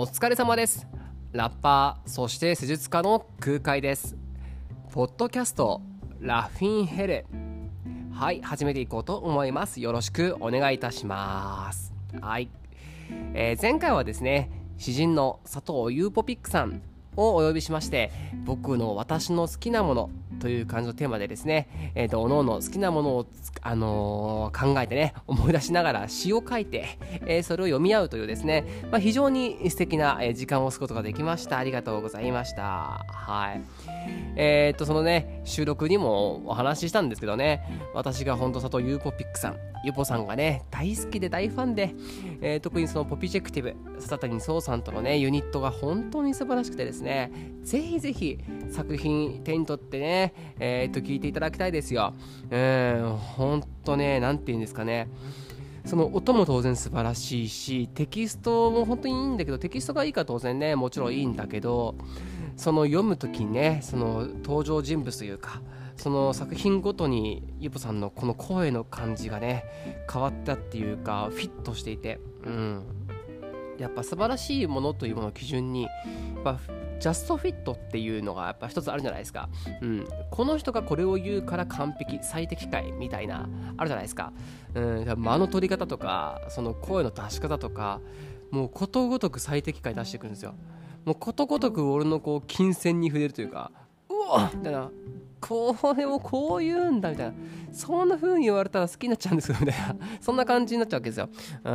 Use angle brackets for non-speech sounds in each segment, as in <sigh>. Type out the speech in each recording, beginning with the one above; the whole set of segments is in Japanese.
お疲れ様です。ラッパーそして施術家の空海です。ポッドキャストラフィンヘルはい始めていこうと思います。よろしくお願いいたします。はい、えー、前回はですね詩人の佐藤ユーポピックさんをお呼びしまして僕の私の好きなものという感じのテーマでですね、えーと、おのおの好きなものを、あのー、考えてね思い出しながら詩を書いて、えー、それを読み合うというですね、まあ、非常に素敵な時間を過ごすことができました。ありがとうございました。はい。えっ、とそのね収録にもお話ししたんですけどね私が本当佐藤ユーポピックさんユポさんがね大好きで大ファンで、えー、特にそのポピジェクティブ笹谷壮さんとのねユニットが本当に素晴らしくてですねぜひぜひ作品手に取ってねえー、っと聞いていただきたいですよ。うん本当ね何て言うんですかね。その音も当然素晴らしいしテキストも本当にいいんだけどテキストがいいか当然ねもちろんいいんだけどその読む時にねその登場人物というかその作品ごとにゆぽさんのこの声の感じがね変わったっていうかフィットしていてうん。やっぱ素晴らしいものというものを基準にやっぱジャストフィットっていうのがやっぱ一つあるじゃないですか、うん、この人がこれを言うから完璧最適解みたいなあるじゃないですか、うん、間の取り方とかその声の出し方とかもうことごとく最適解出してくるんですよ。もうことごとく俺のこう金銭に触れるというかうわっみたいなこれをこう言うんだみたいな。そんな風に言われたら好きになっちゃうんですよみたいなそんな感じになっちゃうわけですよ。うん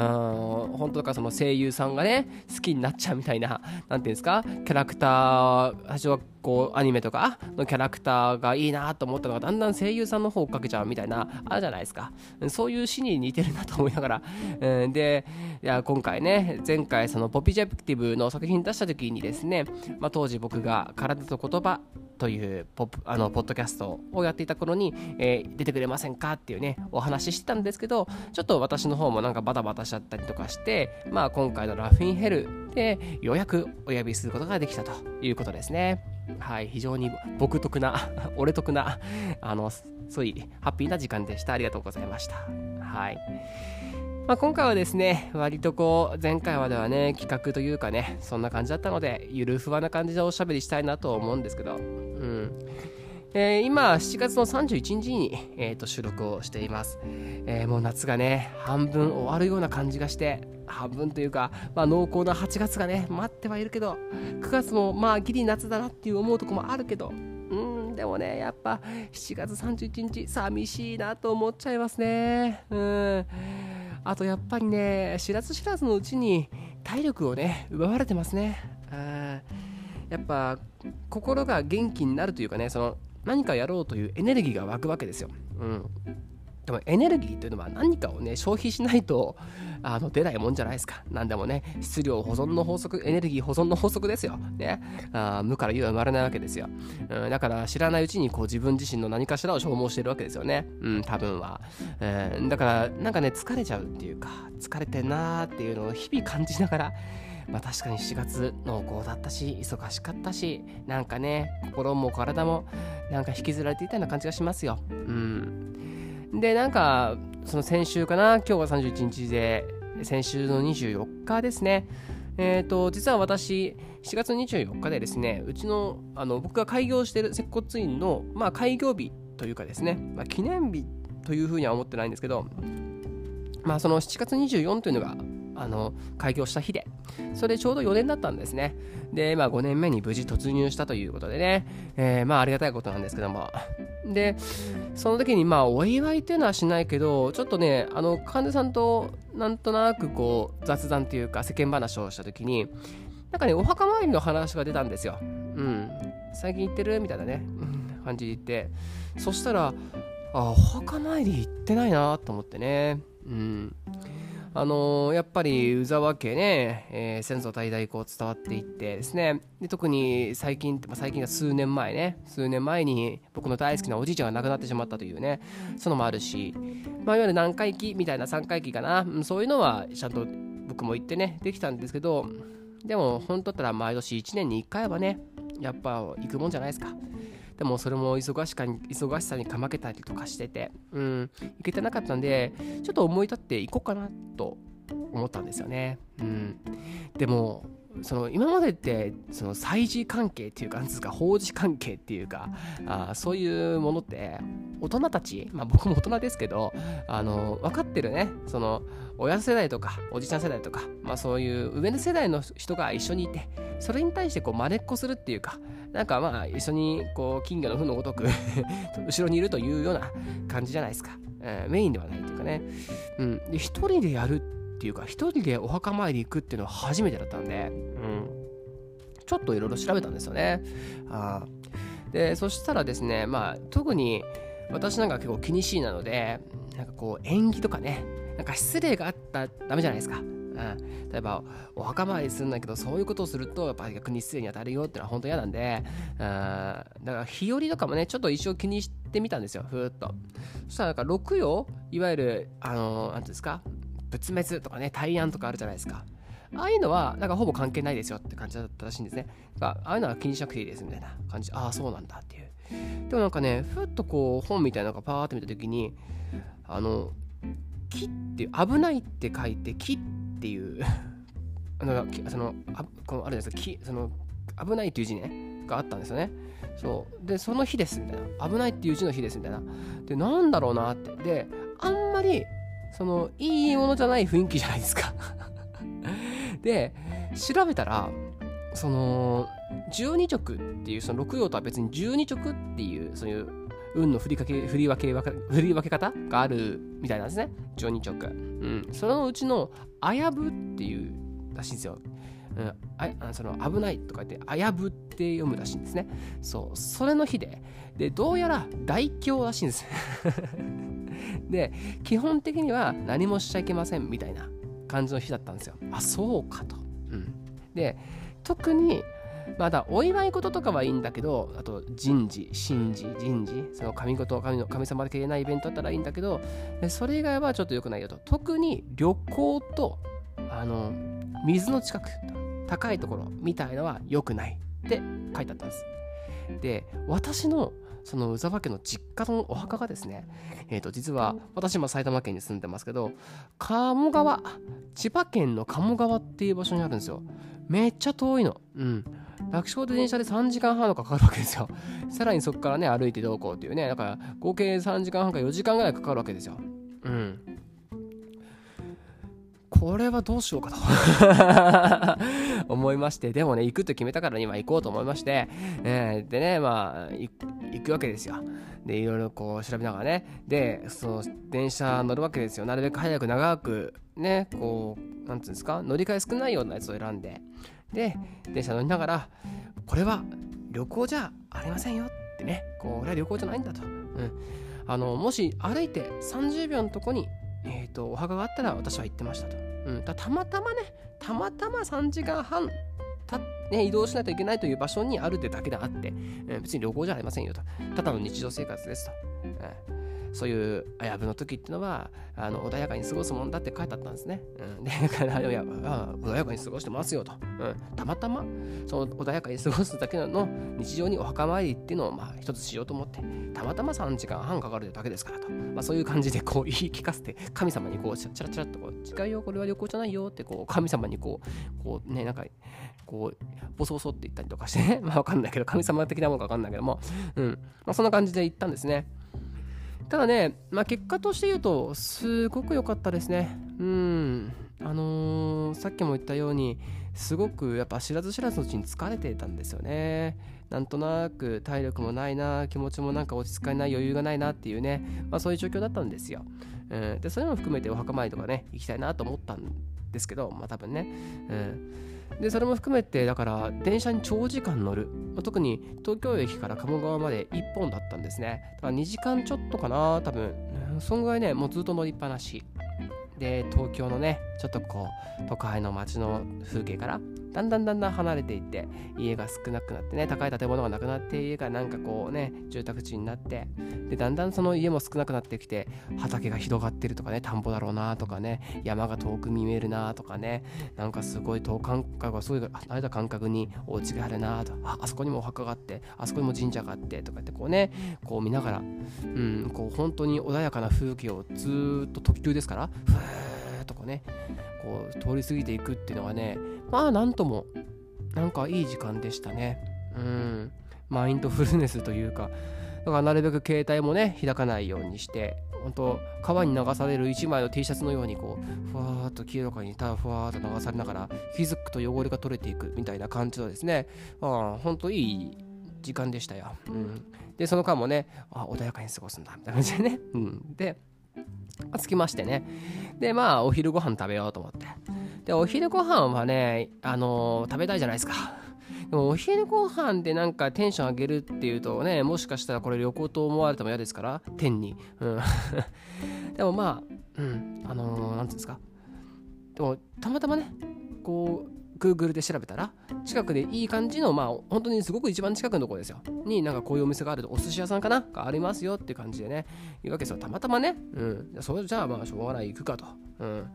本当かその声優さんがね好きになっちゃうみたいな。何ていうんですか？キャラクター最初はこうアニメとかのキャラクターがいいなと思ったのがだんだん声優さんの方を追っかけちゃうみたいな。あるじゃないですか。そういう詩に似てるなと思いながら、うん、でいや今回ね前回そのポピジェクティブの作品出した時にですね、まあ、当時僕が体と言葉というポあのポッドキャストをやっていた頃に、えー、出てくれませんかっていうねお話ししてたんですけどちょっと私の方もなんかバタバタしちゃったりとかしてまあ今回のラフィンヘルでようやくお呼びすることができたということですね。はい非常に僕得な <laughs> 俺得なあのそういうハッピーな時間でした。ありがとうございました。はいまあ、今回はですね、割とこう、前回はではね、企画というかね、そんな感じだったので、ゆるふわな感じでおしゃべりしたいなと思うんですけど、うん。えー、今、7月の31日に、えー、と収録をしています、えー、もう夏がね、半分終わるような感じがして、半分というか、まあ、濃厚な8月がね、待ってはいるけど、9月もまあ、ギリ夏だなっていう思うとこもあるけど、うん、でもね、やっぱ7月31日、寂しいなと思っちゃいますね。うん。あとやっぱりね知らず知らずのうちに体力をね奪われてますね。あやっぱ心が元気になるというかねその何かやろうというエネルギーが湧くわけですよ、うん、でもエネルギーというのは何かをね消費しないと <laughs> あの出ないもんじゃないですか。何でもね質量保存の法則エネルギー保存の法則ですよ、ね、あ無から有は生まれないわけですよ、うん、だから知らないうちにこう自分自身の何かしらを消耗しているわけですよね。うん多分は、うん、だからなんかね疲れちゃうっていうか疲れてんなーっていうのを日々感じながらまあ確かに7月濃厚だったし忙しかったしなんかね心も体もなんか引きずられていたような感じがしますよ。うん。で、なんか、その先週かな、今日が31日で、先週の24日ですね。えっ、ー、と、実は私、7月24日でですね、うちの、あの、僕が開業してる接骨院の、まあ、開業日というかですね、まあ、記念日というふうには思ってないんですけど、まあ、その7月24というのが、あの開業した日で、それちょうど4年だったんですね。で、まあ、5年目に無事突入したということでね、えー、まあ、ありがたいことなんですけども、で、その時にまあお祝いっていうのはしないけど、ちょっとね、あの患者さんとなんとなくこう雑談というか世間話をした時に、なんかね、お墓参りの話が出たんですよ。うん。最近行ってる？みたいなね、感じで言って。そしたら、あ、お墓参り行ってないなと思ってね。うん。あのー、やっぱり宇沢家ね、えー、先祖代々こう伝わっていってですね。で特に最近、まあ、最近が数年前ね。数年前に僕の大好きなおじいちゃんが亡くなってしまったというね。そのもあるし、まあ、いわゆる何回忌みたいな3回忌かな。そういうのはちゃんと僕も言ってねできたんですけど。でも本当だったら毎年1年に1回はねやっぱ行くもんじゃないですかでもそれも忙しかに忙しさにかまけたりとかしてて、うん、行けてなかったんで、ちょっと思い立って行こうかなと思ったんですよね。うん、でも、その今までってその祭事関係っていうかなんですか法事関係っていうかあそういうものって大人たち、まあ、僕も大人ですけどあの分かってるねその親世代とかおじちゃん世代とか、まあ、そういう上の世代の人が一緒にいてそれに対してこう真似っこするっていうかなんかまあ一緒にこう金魚の糞のごとく <laughs> 後ろにいるというような感じじゃないですか、えー、メインではないというかね、うん、で一人でやるっていうか一人でお墓参り行くっていうのは初めてだったんで、うん、ちょっといろいろ調べたんですよね。あでそしたらですねまあ特に私なんか結構気にしいなのでなんかこう縁起とかねなんか失礼があったらダメじゃないですか。うん、例えばお墓参りするんだけどそういうことをするとやっぱり逆に失礼に当たるよってのは本当嫌なんで、うん、だから日和とかもねちょっと一生気にしてみたんですよふーっとそしたらなんか六曜いわゆるあの何ていうんですか仏滅とかね大安とかあるじゃないですかああいうのはなんかほぼ関係ないですよって感じだったらしいんですね。ああいうのは気にしなくていいですみたいな感じ。ああ、そうなんだっていう。でもなんかね、ふっとこう本みたいなのがパーって見た時に、あの、木って危ないって書いて木っていう。あのそのあこのあるじゃないですか。その危ないっていう字ねがあったんですよね。そう。でその日ですみたいな。危ないっていう字の日ですみたいな。でなんだろうなって。であんまりそのいいものじゃない雰囲気じゃないですか。<laughs> で調べたらその12直っていうその6行とは別に12直っていうそういう運の振りかけ振り分け振り分け方があるみたいなんですね。12直、うん、そのうちの「あやぶ」っていうらしいんですよ、うん、あその危ないとか言って「あやぶ」って読むらしいんですね。そう。それの日で。でどうやら大凶らしいんです。<laughs> で基本的には何もしちゃいけませんみたいな感じの日だったんですよ。あそうかと、うん、で特にまだお祝い事とかはいいんだけど、あと人事、神事、人事、その神事、神の神様でけないイベントだったらいいんだけど、それ以外はちょっと良くないよと。特に旅行と、あの、水の近く、高いところみたいのは良くないって書いてあったんです。で、私のその宇沢家の実家のお墓がですね、えー、と実は私も埼玉県に住んでますけど鴨川千葉県の鴨川っていう場所にあるんですよめっちゃ遠いのうん楽勝で電車で3時間半とかかかるわけですよ。<laughs> さらにそこからね歩いてどうこうっていうね。だから合計3時間半か4時間ぐらいかかるわけですよ。うん。これはどうしようかと。<laughs> 思いまして、でもね、行くと決めたから今行こうと思いまして、えー、でね、まあ、行くわけですよ。で、いろいろこう調べながらね、で、その電車乗るわけですよ。なるべく早く長く、ね、こう、なんていうんですか、乗り換え少ないようなやつを選んで、で、電車乗りながら、これは旅行じゃありませんよってね、これは旅行じゃないんだと。うん。あの、もし歩いて30秒のとこに、え、ー、と、お墓があったら私は行ってましたと。うん、たまたまね、たまたま3時間半た、ね、移動しないといけないという場所にあるってだけであって、え別に旅行じゃありませんよと。ただの日常生活ですと。えそういう危ぶの時っていうのはあの穏やかに過ごすもんだって書いてあったんですね。うん、でだからいや穏やかに過ごしてますよと、うん。たまたまその穏やかに過ごすだけの日常にお墓参りっていうのをまあ一つしようと思ってたまたま3時間半かかるだけですからと、まあ、そういう感じでこう <laughs> 言い聞かせて神様にこうチラチラっとこう違うよこれは旅行じゃないよってこう神様にこうこうねなんかこうボソボソって言ったりとかしてね <laughs> まあわかんないけど神様的なものかわかんないけども、うんまあ、そんな感じで行ったんですね。ただね、まあ、結果として言うと、すごく良かったですね。うん。あのー、さっきも言ったように、すごくやっぱ知らず知らずのうちに疲れてたんですよね。なんとなく体力もないな、気持ちもなんか落ち着かない余裕がないなっていうね、まあ、そういう状況だったんですよ。うん、で、そういうのも含めてお墓参りとかね、行きたいなと思ったんですけど、まあ多分ね。うんでそれも含めてだから電車に長時間乗る。特に東京駅から鴨川まで1本だったんですね。だから2時間ちょっとかな多分。そんぐらいねもうずっと乗りっぱなし。で東京のねちょっとこう都会の街の風景からだんだんだんだん離れていって家が少なくなってね高い建物がなくなって家がなんかこうね住宅地になってでだんだんその家も少なくなってきて畑が広がってるとかね田んぼだろうなとかね山が遠く見えるなとかねなんかすごい等間隔がすごい離れた感覚にお家があるなとああそこにもお墓があってあそこにも神社があってとかってこうねこう見ながらうんこう本当に穏やかな風景をずっと特急ですからふーっとこうねこう通り過ぎていくっていうのはねまあなんともなんかいい時間でしたね。うん。マインドフルネスというかだからなるべく携帯もね開かないようにして本当川に流される1枚の T シャツのようにこうふわーっと清らかにただふわーっと流されながら気づくと汚れが取れていくみたいな感じのですね。あ本当いい時間でしたよ、うん、でその間もねあ穏やかに過ごすんだみたいな感じでね、うん、で着きましてね。でまあお昼ご飯食べようと思って。でお昼ご飯はねあのー、食べたいじゃないですか。でもお昼ご飯でなんかテンション上げるっていうとねもしかしたらこれ旅行と思われても嫌ですから天に、うん、<laughs> でもまあうん。あのー、なんていうんですか。でもたまたまねこう Google で調べたら近くでいい感じのまあ本当にすごく一番近くのところですよ。になんかこういうお店があるとお寿司屋さんかながありますよっていう感じでね。言うわけですよ。たまたまね。うん。それじゃあまあしょうがない行くかと。うん。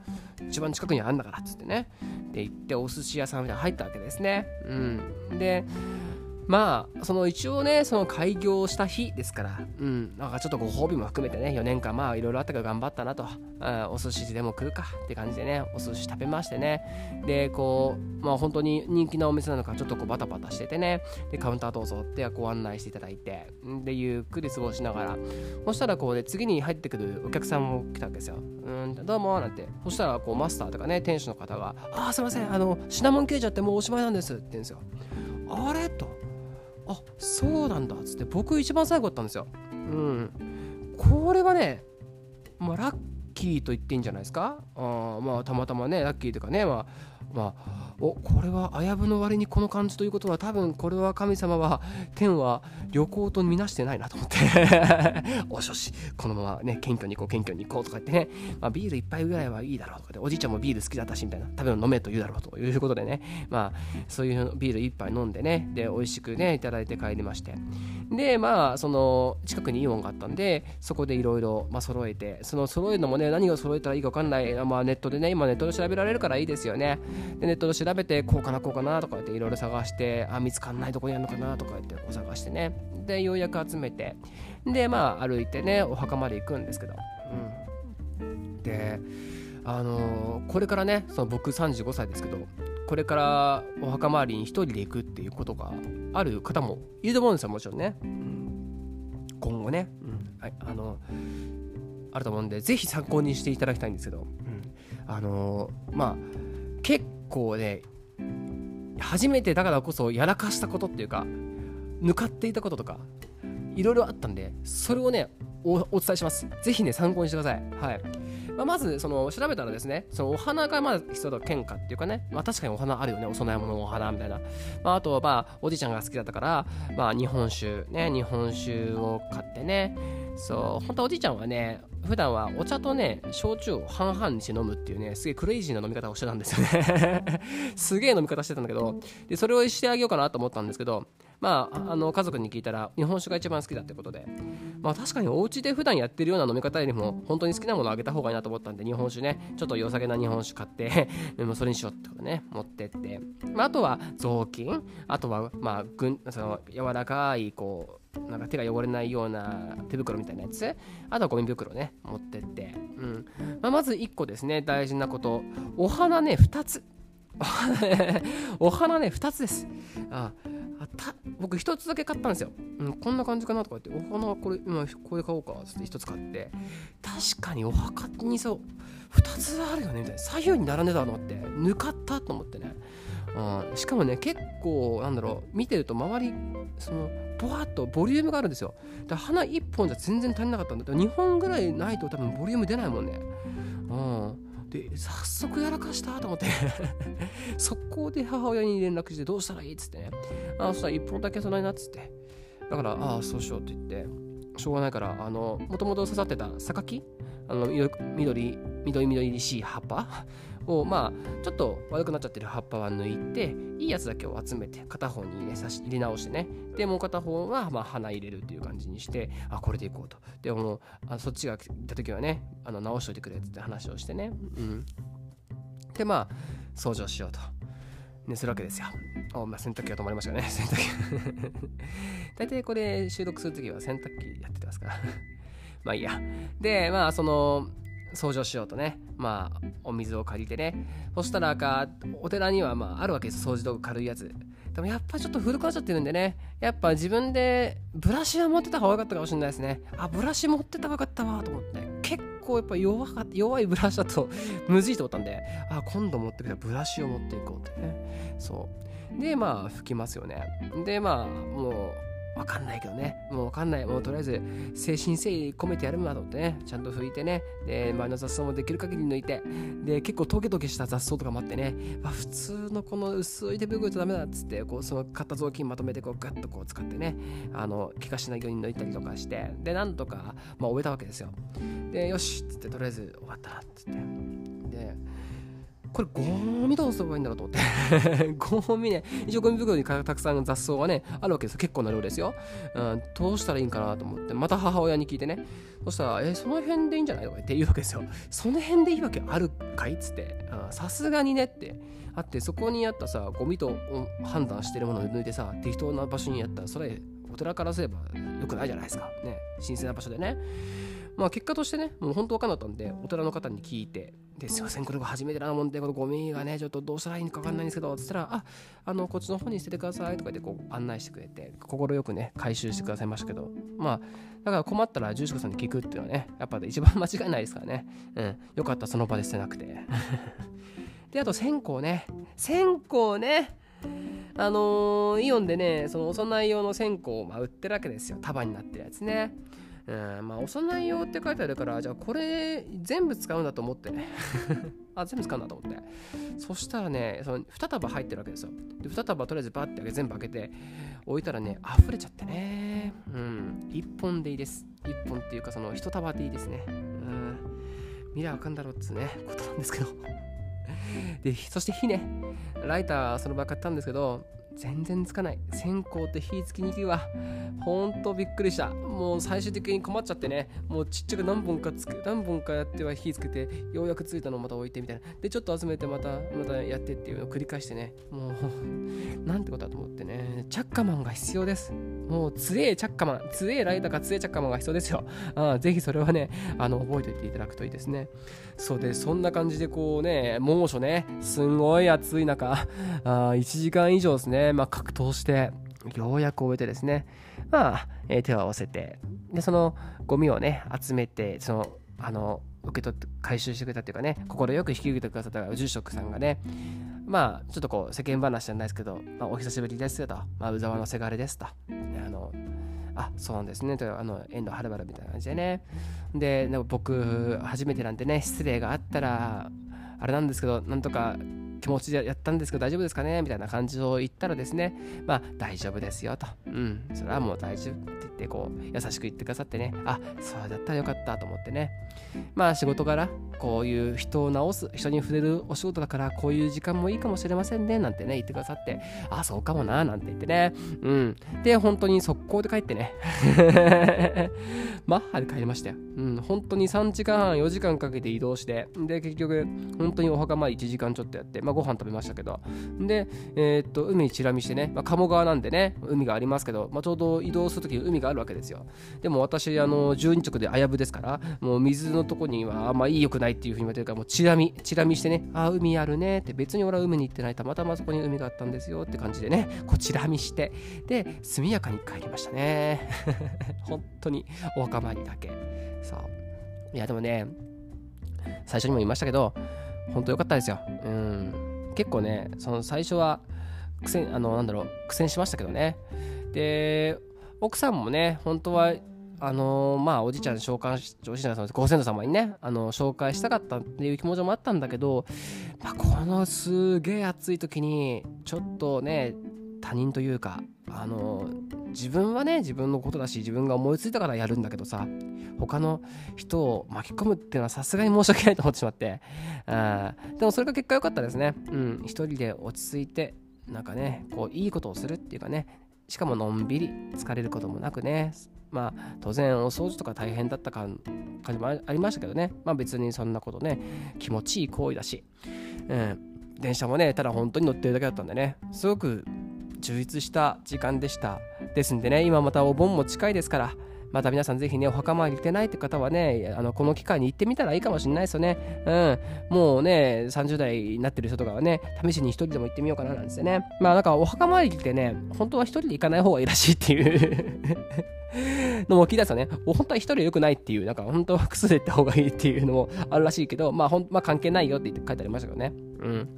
一番近くにあるんだからっつってね。で行ってお寿司屋さんみたいに入ったわけですね。うん。でまあその一応ねその開業した日ですからうんなんかちょっとご褒美も含めてね4年間まあいろいろあったから頑張ったなと、うん、お寿司でも食うかって感じでねお寿司食べましてね。でこうまあ本当に人気なお店なのかちょっとこうバタバタしててね。でカウンターどうぞってご案内していただいてでゆっくり過ごしながら。そしたらこうね次に入ってくるお客さんも来たわけですよ。うんどうもなんて。そしたらこうマスターとかね店主の方が「ああすいませんあのシナモン切れちゃってもうおしまいなんです」って言うんですよあれ？と。あそうなんだ。っつって僕一番最後だったんですよ。うん。これはねまあラッキーと言っていいんじゃないですか。あまあたまたまねラッキーというかねまあまあおこれは危ぶの割にこの感じということは多分これは神様は天は旅行とみなしてないなと思って。<laughs> おしょしこのままね謙虚に行こう謙虚に行こうとか言ってね、まあ、ビール一杯ぐらいはいいだろうとかでおじいちゃんもビール好きだったしみたいな食べ物飲めと言うだろうということでね。まあそういうビール一杯飲んでね。で美味しくねいただいて帰りまして。でまあその近くにイオンがあったんでそこでいろいろ揃えてその揃えるのもね何を揃えたらいいか分かんない、まあ、ネットでね今ネットで調べられるからいいですよね。でネットで調調べてこうかなこうかなとか言っていろいろ探してあ見つかんないとこにあるのかなとか言ってこう探してね。でようやく集めて。でまあ歩いてねお墓まで行くんですけど、うん、であのー、これからねその僕35歳ですけどこれからお墓参りに一人で行くっていうことがある方もいると思うんですよもちろんね、うん、今後ね、うん。はい、あのあると思うんでぜひ参考にしていただきたいんですけど、うん、あのー、まあ結構ね初めてだからこそやらかしたことっていうか抜かっていたこととかいろいろあったんでそれをねお伝えします。ぜひね参考にしてください。はい。まあ、まずその調べたらですねそのお花がまず必要だ喧嘩っていうかね、まあ、確かにお花あるよね。お供え物のお花みたいな、まあ、あとはまあおじいちゃんが好きだったから、まあ、日本酒ね日本酒を買ってね。そう本当はおじいちゃんはね普段はお茶とね焼酎を半々にして飲むっていうねすげえクレイジーな飲み方をしてたんですよね。<laughs> すげえ飲み方してたんだけどでそれをしてあげようかなと思ったんですけどまあ、あの家族に聞いたら日本酒が一番好きだってことで、まあ、確かにお家で普段やってるような飲み方よりも本当に好きなものをあげた方がいいなと思ったんで日本酒ねちょっと良さげな日本酒買って <laughs> でもそれにしようってことね持ってって、まあ、あとは雑巾あとはまあぐんその柔らかいこうなんか手が汚れないような手袋みたいなやつ？あとはゴミ袋ね持ってって、うん。まあ、まず1個ですね大事なこと。お花ね2つ。<laughs> お花ね2つです。ああた僕1つだけ買ったんですよ、うん、こんな感じかなとか言ってお花これ今これ買おうかっつって1つ買って。確かにお墓にそう2つあるよねみたいな。左右に並んでたのって抜かったと思ってね、うん、しかもね結構なんだろう見てると周りそのボワッとボリュームがあるんですよ。だ花1本じゃ全然足りなかったんだけど2本ぐらいないと多分ボリューム出ないもんね。うん。で早速やらかしたと思って。<laughs> 速攻で母親に連絡してどうしたらいいっつってね。あそしたら1本だけ備えなっつって。だからああそうしようって言って。しょうがないからあのもともと刺さってた榊？あの緑緑緑しい葉っぱ？をまあちょっと悪くなっちゃってる葉っぱは抜いていいやつだけを集めて片方に入れさし入れ直してね。でもう片方はまあ花入れるっていう感じにしてあこれでいこうと。でもあそっちが来た時はねあの直しといてくれって話をしてね。うん。でまあ掃除をしようと。ね、するわけですよ。おまあ、洗濯機が止まりましたね。<laughs> 洗濯機。<laughs> 大体これ収録するときは洗濯機やってますから。<laughs> まあいいや。で、まあその、掃除をしようとねまあお水を借りてね。そしたらかお寺にはまああるわけです掃除道具軽いやつ。でもやっぱちょっと古くなっちゃってるんでね。やっぱ自分でブラシは持ってた方が良かったかもしれないですね。あブラシ持ってた方が良かったわと思って。結構やっぱ弱か弱いブラシだと <laughs> むずいと思ったんで。あ今度持ってきたブラシを持っていこうってね。そう。でまあ拭きますよね。でまあもうわかんないけどね。もうわかんない。もうとりあえず、精神誠意込めてやるんだと思ってね。ちゃんと拭いてね。で、前の雑草もできる限り抜いて。で、結構トゲトゲした雑草とかもあってね。あ、普通のこの薄い手袋じゃダメだっつって、こう、その買った雑巾まとめて、こう、ガッとこう使ってね。あの、怪我しないように抜いたりとかして。で、なんとか、まあ、終えたわけですよ。で、よしっつって、とりあえず終わったなっつって。で、これゴミどうすればいいんだろうと思って。<laughs> ゴミね一応ゴミ袋にたくさん雑草がねあるわけですよ。結構な量ですよ、うん、どうしたらいいんかなと思って。また母親に聞いてね。そしたら「えその辺でいいんじゃない?」とか言って言うわけですよ。その辺でいいわけあるかいっつって。さすがにねって。あってそこにあったさゴミと判断してるものを抜いてさ適当な場所にやった。らそれお寺からすればよくないじゃないですか。ね。神聖な場所でね。まあ結果としてね、もう本当わかんなかったんで、お寺の方に聞いて、ですいません、これが初めてなもんで、このゴミがね、ちょっとどうしたらいいのかわかんないんですけど、つったら、あ、あの、こっちの方に捨ててくださいとか言ってこう案内してくれて、快くね、回収してくださいましたけど、まあ、だから困ったら住職さんに聞くっていうのはね、やっぱ一番間違いないですからね。うん、よかった、その場で捨てなくて。で、あと線香ね。線香ね。あのー、イオンでね、そのお供え用の線香を、まあ、売ってるわけですよ。束になってるやつね。うん、まあ、お供え用って書いてあるから、じゃあこれ全部使うんだと思って、<laughs> あ、全部使うんだと思って。そしたらね、その2束入ってるわけですよ。で、2束とりあえずバッて全部開けて、置いたらね、溢れちゃってね。うん、1本でいいです。1本っていうか、その1束でいいですね。うん、見りゃあかんだろうっつね、ことなんですけど。で、そして火ね。ライターその場買ったんですけど、全然つかない。線香って火つきにくいわ。ほんとびっくりした。もう最終的に困っちゃってね。もうちっちゃく何本かつく何本かやっては火つけてようやくついたのをまた置いてみたいな。でちょっと集めてまたまたやってっていうのを繰り返してね。もうなんてことだと思ってね。チャッカマンが必要です。もう強えチャッカマン。強えライダーか強えチャッカマンが必要ですよ。あぜひそれはねあの覚えておいていただくといいですね。そうでそんな感じでこうね猛暑ね。すんごい暑い中。あ1時間以上ですね。まあ、格闘してようやく終えてですね、まあ、えー、手を合わせてでそのゴミをね集めてそのあの受け取って回収してくれたっていうかね快く引き受けてくださった住職さんがねまあちょっとこう世間話じゃないですけど、まあ、お久しぶりですと、まあ、宇沢のせがれですと。あのあそうなんですね。とあの遠藤はるばるみたいな感じでね。で僕初めてなんでね失礼があったらあれなんですけどなんとか気持ちでやったんですけど大丈夫ですかね？みたいな感じを言ったらですね、まあ大丈夫ですよと。うん、それはもう大丈夫って言ってこう優しく言ってくださってね、あ、そうだったらよかったと思ってね。まあ仕事柄、こういう人を治す、人に触れるお仕事だからこういう時間もいいかもしれませんねなんてね、言ってくださって、あ、そうかもななんて言ってね。うん。で、本当に速攻で帰ってね。<laughs> マッハで帰りましたよ。うん、本当に3時間半、4時間かけて移動して、で、結局、本当にお墓まで1時間ちょっとやって、まあ、ご飯食べましたけど、で、えー、っと、海にチラ見してね、まあ、鴨川なんでね、海がありますけど、まあ、ちょうど移動するときに海があるわけですよ。でも私、あの、12直で危ぶですから、もう水のとこにはあんまいいよくないっていうふうに言われてるから、もうチラ見、チラ見してね、あ、海あるねって、別に俺は海に行ってない、たまたまそこに海があったんですよって感じでね、こうチラ見して、で、速やかに帰りましたね。<laughs> 本当にお墓参りだけ。そう。いや、でもね、最初にも言いましたけど、本当良かったですよ。うん。結構ねその最初は苦戦あのなんだろう苦戦しましたけどね。で奥さんもね本当はあの、まあおじいちゃん紹介しおじいちゃんさんご先祖様にねあの紹介したかったっていう気持ちもあったんだけど、まあ、このすげえ暑い時にちょっとね他人というかあの自分はね自分のことだし自分が思いついたからやるんだけどさ他の人を巻き込むっていうのはさすがに申し訳ないと思ってしまってあでもそれが結果良かったですね。うん一人で落ち着いてなんかねこういいことをするっていうかねしかものんびり疲れることもなくねまあ当然お掃除とか大変だった感じもありましたけどね。まあ別にそんなことね気持ちいい行為だしうん電車もねただ本当に乗ってるだけだったんでねすごく充実した時間でしたですんでね今またお盆も近いですからまた皆さんぜひね、お墓参り行ってないって方はね、あのこの機会に行ってみたらいいかもしれないですよね。うん。もうね、30代になってる人とかはね、試しに一人でも行ってみようかななんですよね。まあなんかお墓参りってね、本当は一人で行かない方がいいらしいっていう <laughs> のも聞いたんですよね。本当は一人で良くないっていう、なんか本当は複数で行った方がいいっていうのもあるらしいけど、まあほん、まあ、関係ないよって,言って書いてありましたけどね。うん。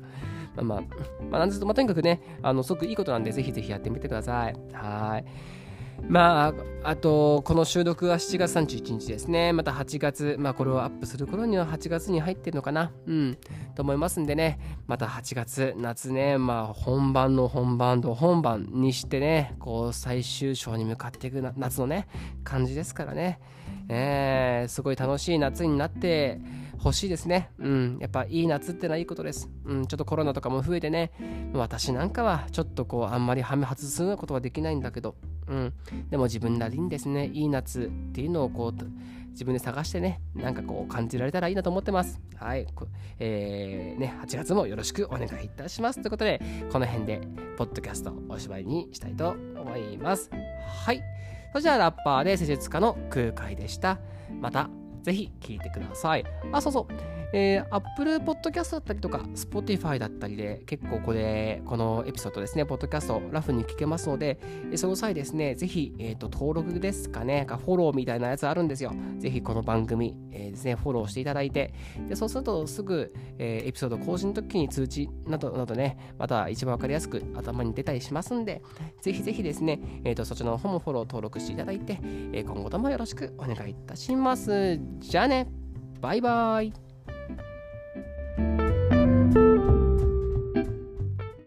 まあまあ、まあ、なんですと、まあ、とにかくね、あの、すごくいいことなんで、ぜひぜひやってみてください。はい。まあ、あと、この収録は7月31日ですね。また8月、まあ、これをアップする頃には8月に入ってるのかな。うん。と思いますんでね、また8月、夏ね、まあ、本番の本番と本番にしてね、こう、最終章に向かっていく夏のね、感じですからね。えー、すごい楽しい夏になって、欲しいですね。うん。やっぱいい夏ってのはいいことです。うん。ちょっとコロナとかも増えてね、私なんかはちょっとこう、あんまりはめ外すことはできないんだけど、うん。でも自分なりにですね、いい夏っていうのをこう、自分で探してね、なんかこう感じられたらいいなと思ってます。はい。えー、ね、8月もよろしくお願いいたします。ということで、この辺で、ポッドキャストおしまいにしたいと思います。はい。それじゃあ、ラッパーで施術家の空海でした。またぜひ聴いてください。あ、そうそう。えー、Apple Podcast だったりとか、Spotify だったりで、結構これ、このエピソードですね、ポッドキャスト、ラフに聞けますので、その際ですね、ぜひ、えーと、登録ですかね、かフォローみたいなやつあるんですよ。ぜひこの番組、えー、ですね、フォローしていただいて、でそうするとすぐ、えー、エピソード更新の時に通知などなどね、また一番わかりやすく頭に出たりしますんで、ぜひぜひですね、えーと、そちらの方もフォロー登録していただいて、えー、今後ともよろしくお願いいたします。じゃあね、バイバイ。